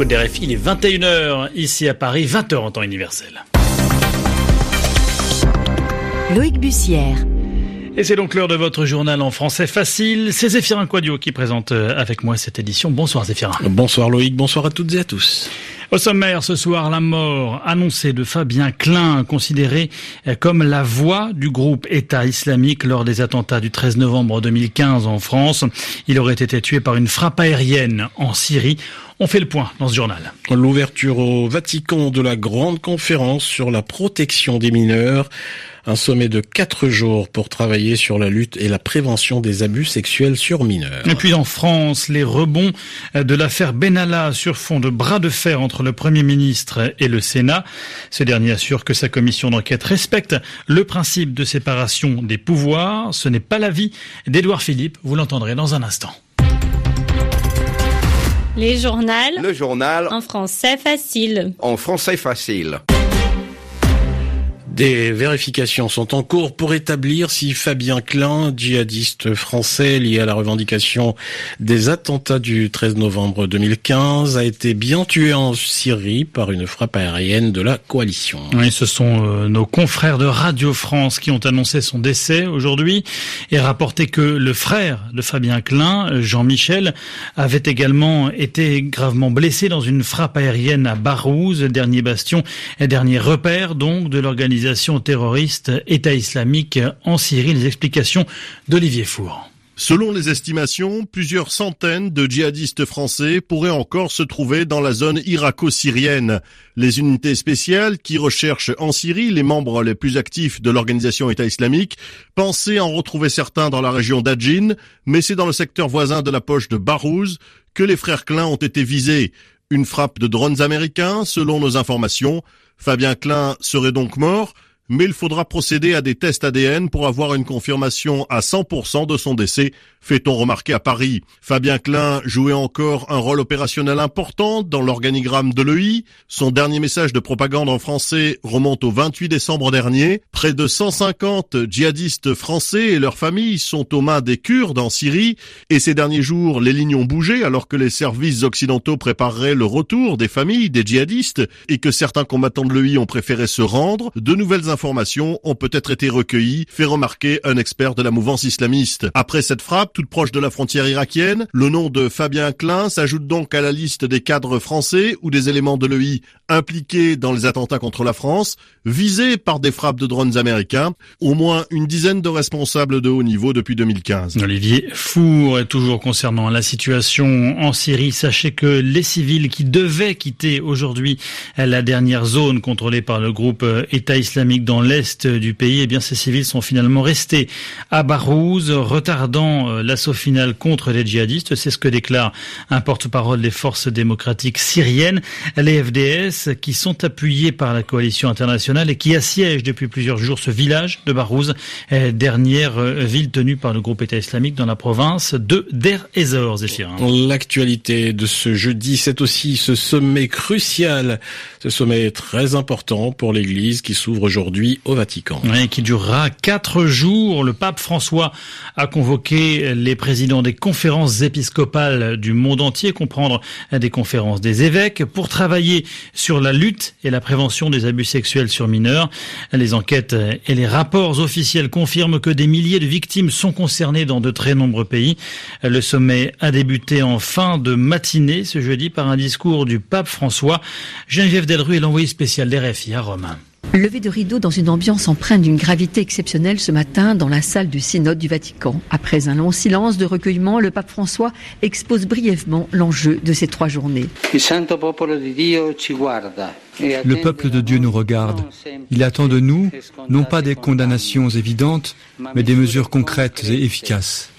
l'écoute des RFI, il est 21h ici à Paris, 20h en temps universel. Loïc Bussière. Et c'est donc l'heure de votre journal en français facile. C'est Zéphirin Quadio qui présente euh, avec moi cette édition. Bonsoir Zéphirin. Bonsoir Loïc, bonsoir à toutes et à tous. Au sommaire ce soir, la mort annoncée de Fabien Klein, considéré euh, comme la voix du groupe État islamique lors des attentats du 13 novembre 2015 en France. Il aurait été tué par une frappe aérienne en Syrie. On fait le point dans ce journal. L'ouverture au Vatican de la grande conférence sur la protection des mineurs. Un sommet de quatre jours pour travailler sur la lutte et la prévention des abus sexuels sur mineurs. Et puis en France, les rebonds de l'affaire Benalla sur fond de bras de fer entre le Premier ministre et le Sénat. Ce dernier assure que sa commission d'enquête respecte le principe de séparation des pouvoirs. Ce n'est pas l'avis d'Édouard Philippe. Vous l'entendrez dans un instant. Les journaux. Le journal. En français facile. En français facile. Des vérifications sont en cours pour établir si Fabien Klein, djihadiste français lié à la revendication des attentats du 13 novembre 2015, a été bien tué en Syrie par une frappe aérienne de la coalition. Oui, ce sont euh, nos confrères de Radio France qui ont annoncé son décès aujourd'hui et rapporté que le frère de Fabien Klein, Jean-Michel, avait également été gravement blessé dans une frappe aérienne à Barouz, dernier bastion et dernier repère donc de l'organisation terroriste État islamique en Syrie. Les explications d'Olivier Four. Selon les estimations, plusieurs centaines de djihadistes français pourraient encore se trouver dans la zone irako-syrienne. Les unités spéciales qui recherchent en Syrie les membres les plus actifs de l'organisation État islamique pensaient en retrouver certains dans la région d'Adjin, mais c'est dans le secteur voisin de la poche de Barouz que les frères Klein ont été visés. Une frappe de drones américains, selon nos informations. Fabien Klein serait donc mort, mais il faudra procéder à des tests ADN pour avoir une confirmation à 100% de son décès, fait-on remarquer à Paris. Fabien Klein jouait encore un rôle opérationnel important dans l'organigramme de l'EI. Son dernier message de propagande en français remonte au 28 décembre dernier. Près de 150 djihadistes français et leurs familles sont aux mains des Kurdes en Syrie, et ces derniers jours, les lignes ont bougé alors que les services occidentaux prépareraient le retour des familles des djihadistes et que certains combattants de l'EI ont préféré se rendre. De nouvelles ont peut-être été recueillies, fait remarquer un expert de la mouvance islamiste. Après cette frappe, toute proche de la frontière irakienne, le nom de Fabien Klein s'ajoute donc à la liste des cadres français ou des éléments de l'EI impliqués dans les attentats contre la France, visés par des frappes de drones américains, au moins une dizaine de responsables de haut niveau depuis 2015. Olivier Four est toujours concernant la situation en Syrie. Sachez que les civils qui devaient quitter aujourd'hui la dernière zone contrôlée par le groupe État islamique dans l'est du pays, eh bien ces civils sont finalement restés à Barouz, retardant euh, l'assaut final contre les djihadistes. C'est ce que déclare un porte-parole des forces démocratiques syriennes, les FDS, qui sont appuyés par la coalition internationale et qui assiègent depuis plusieurs jours ce village de Barouz, euh, dernière euh, ville tenue par le groupe État islamique dans la province de Der Ezor, Zéphirin. L'actualité de ce jeudi, c'est aussi ce sommet crucial, ce sommet très important pour l'Église qui s'ouvre aujourd'hui au Vatican. Qui durera quatre jours. Le pape François a convoqué les présidents des conférences épiscopales du monde entier, comprendre des conférences des évêques, pour travailler sur la lutte et la prévention des abus sexuels sur mineurs. Les enquêtes et les rapports officiels confirment que des milliers de victimes sont concernées dans de très nombreux pays. Le sommet a débuté en fin de matinée ce jeudi par un discours du pape François. Geneviève Delru est l'envoyé spécial d'RFI à Rome. Levé de rideau dans une ambiance empreinte d'une gravité exceptionnelle ce matin dans la salle du synode du Vatican. Après un long silence de recueillement, le pape François expose brièvement l'enjeu de ces trois journées. Le peuple de Dieu nous regarde. Il attend de nous non pas des condamnations évidentes, mais des mesures concrètes et efficaces.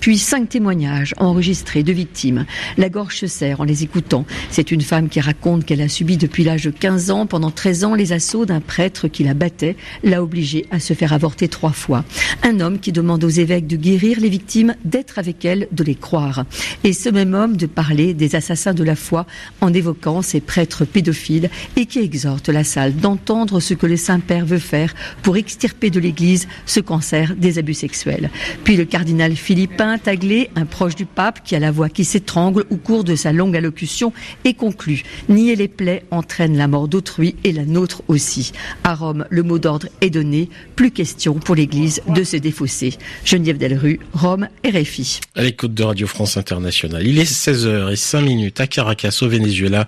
Puis cinq témoignages enregistrés de victimes. La gorge se serre en les écoutant. C'est une femme qui raconte qu'elle a subi depuis l'âge de 15 ans, pendant 13 ans, les assauts d'un prêtre qui la battait, l'a obligée à se faire avorter trois fois. Un homme qui demande aux évêques de guérir les victimes, d'être avec elles, de les croire. Et ce même homme de parler des assassins de la foi en évoquant ces prêtres pédophiles et qui exhorte la salle d'entendre ce que le Saint-Père veut faire pour extirper de l'Église ce cancer des abus sexuels. Puis le cardinal philippin Taglé, un proche du pape qui a la voix qui s'étrangle au cours de sa longue allocution, et conclut Nier les plaies entraîne la mort d'autrui et la nôtre aussi. À Rome, le mot d'ordre est donné. Plus question pour l'Église de se défausser. Geneviève Delru, Rome, RFI. À l'écoute de Radio France Internationale. Il est 16h05 minutes à Caracas, au Venezuela,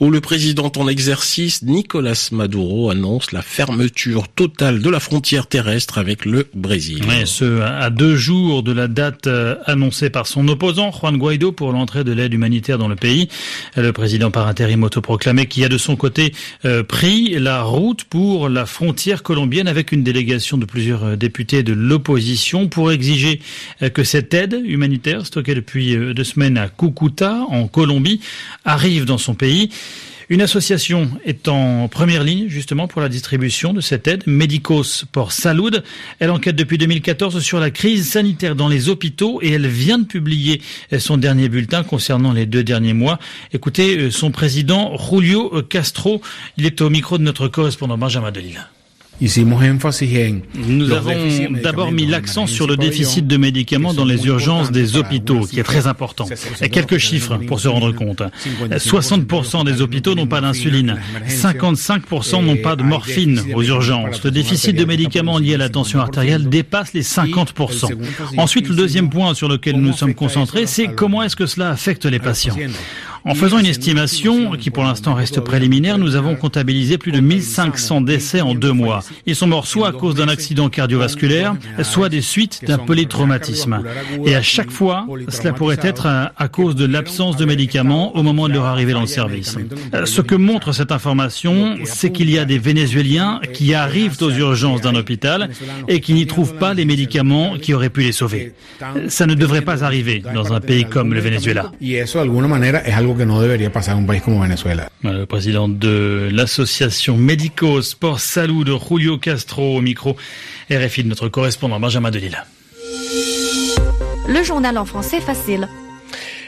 où le président en exercice, Nicolas Maduro, annonce la fermeture totale de la frontière terrestre avec le Brésil. Ouais, ce à deux jours de la date euh, annoncée par son opposant, Juan Guaido, pour l'entrée de l'aide humanitaire dans le pays. Le président par intérim autoproclamé qui a de son côté euh, pris la route pour la frontière colombienne avec une délégation de plusieurs euh, députés de l'opposition pour exiger que cette aide humanitaire stockée depuis deux semaines à Cucuta en Colombie arrive dans son pays. Une association est en première ligne justement pour la distribution de cette aide, Medicos por Salud. Elle enquête depuis 2014 sur la crise sanitaire dans les hôpitaux et elle vient de publier son dernier bulletin concernant les deux derniers mois. Écoutez euh, son président Julio Castro, il est au micro de notre correspondant Benjamin Delille. Nous avons d'abord mis l'accent sur le déficit de médicaments dans les urgences des hôpitaux, qui est très important. quelques chiffres pour se rendre compte. 60% des hôpitaux n'ont pas d'insuline. 55% n'ont pas de morphine aux urgences. Le déficit de médicaments lié à la tension artérielle dépasse les 50%. Ensuite, le deuxième point sur lequel nous nous sommes concentrés, c'est comment est-ce que cela affecte les patients? En faisant une estimation qui pour l'instant reste préliminaire, nous avons comptabilisé plus de 1500 décès en deux mois. Ils sont morts soit à cause d'un accident cardiovasculaire, soit des suites d'un polytraumatisme. Et à chaque fois, cela pourrait être à, cause de l'absence de médicaments au moment de leur arrivée dans le service. Euh, ce que montre cette information, c'est qu'il y a des Vénézuéliens qui arrivent aux urgences d'un hôpital et qui n'y trouvent pas les médicaments qui auraient pu les sauver. Ça ne devrait pas arriver dans un pays comme le Venezuela que no debería pasar en un país como Venezuela. Le président de l'association Médico Sport Salud, Julio Castro, au micro RFI de notre correspondant Benjamin Delille. Le journal en français facile.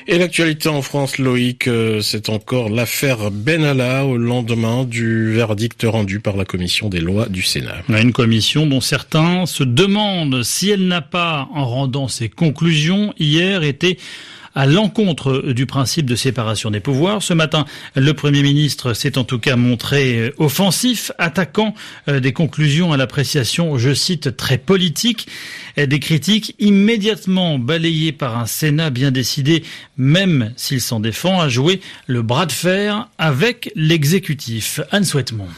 Et l'actualité en France, Loïc, euh, c'est encore l'affaire Benalla au lendemain du verdict rendu par la commission des lois du Sénat. Une commission dont certains se demandent si elle n'a pas, en rendant ses conclusions hier, été à l'encontre du principe de séparation des pouvoirs. Ce matin, le Premier ministre s'est en tout cas montré euh, offensif, attaquant euh, des conclusions à l'appréciation, je cite, très politique, des critiques immédiatement balayées par un Sénat bien décidé, même s'il s'en défend, à jouer le bras de fer avec l'exécutif. Anne Souhaitement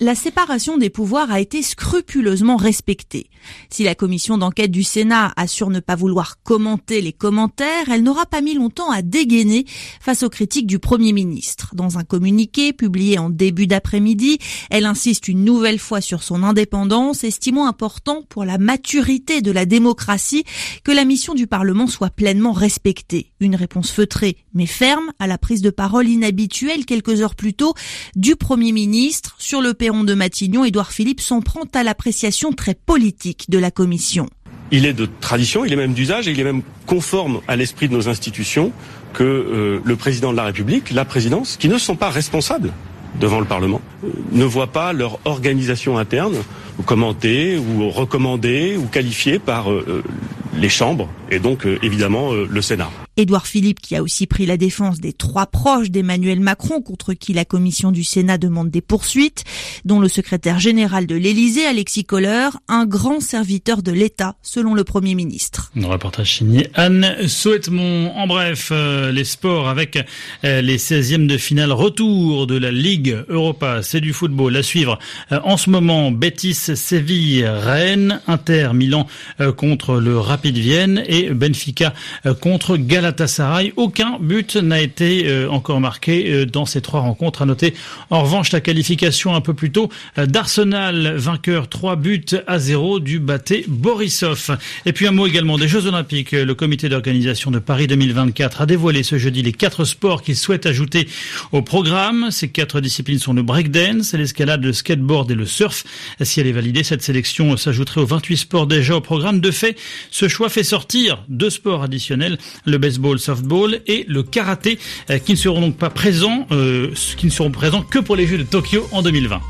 la séparation des pouvoirs a été scrupuleusement respectée. Si la commission d'enquête du Sénat assure ne pas vouloir commenter les commentaires, elle n'aura pas mis longtemps à dégainer face aux critiques du Premier ministre. Dans un communiqué publié en début d'après-midi, elle insiste une nouvelle fois sur son indépendance, estimant important pour la maturité de la démocratie que la mission du Parlement soit pleinement respectée. Une réponse feutrée mais ferme à la prise de parole inhabituelle quelques heures plus tôt du Premier ministre sur le de Matignon, Édouard Philippe s'en prend à l'appréciation très politique de la commission. Il est de tradition, il est même d'usage et il est même conforme à l'esprit de nos institutions que euh, le président de la République, la présidence, qui ne sont pas responsables devant le Parlement, euh, ne voient pas leur organisation interne commentée ou recommandée ou qualifiée par euh, les chambres et donc évidemment le Sénat. Édouard Philippe qui a aussi pris la défense des trois proches d'Emmanuel Macron contre qui la commission du Sénat demande des poursuites, dont le secrétaire général de l'Élysée, Alexis Kohler, un grand serviteur de l'État, selon le Premier ministre. Un reportage signé Anne Souhaitemont. En bref, euh, les sports avec euh, les 16e de finale retour de la Ligue Europa. C'est du football à suivre. Euh, en ce moment, Betis, Séville, Rennes, Inter, Milan contre le Rapid Vienne et Benfica contre Galatasaray. Aucun but n'a été euh, encore marqué euh, dans ces trois rencontres. À noter en revanche la qualification un peu plus tôt euh, d'Arsenal, vainqueur 3 buts à 0 du Baté Borisov. Et puis un mot également des Jeux Olympiques. Le comité d'organisation de Paris 2024 a dévoilé ce jeudi les quatre sports qu'il souhaite ajouter au programme. Ces quatre disciplines sont le breakdance, l'escalade, le skateboard et le surf. Si elle est validée, cette sélection s'ajouterait aux 28 sports déjà au programme. De fait, ce choix fait sortir deux sports additionnels, le baseball softball et le karaté, euh, qui ne seront donc pas présents, euh, qui ne seront présents que pour les Jeux de Tokyo en 2020.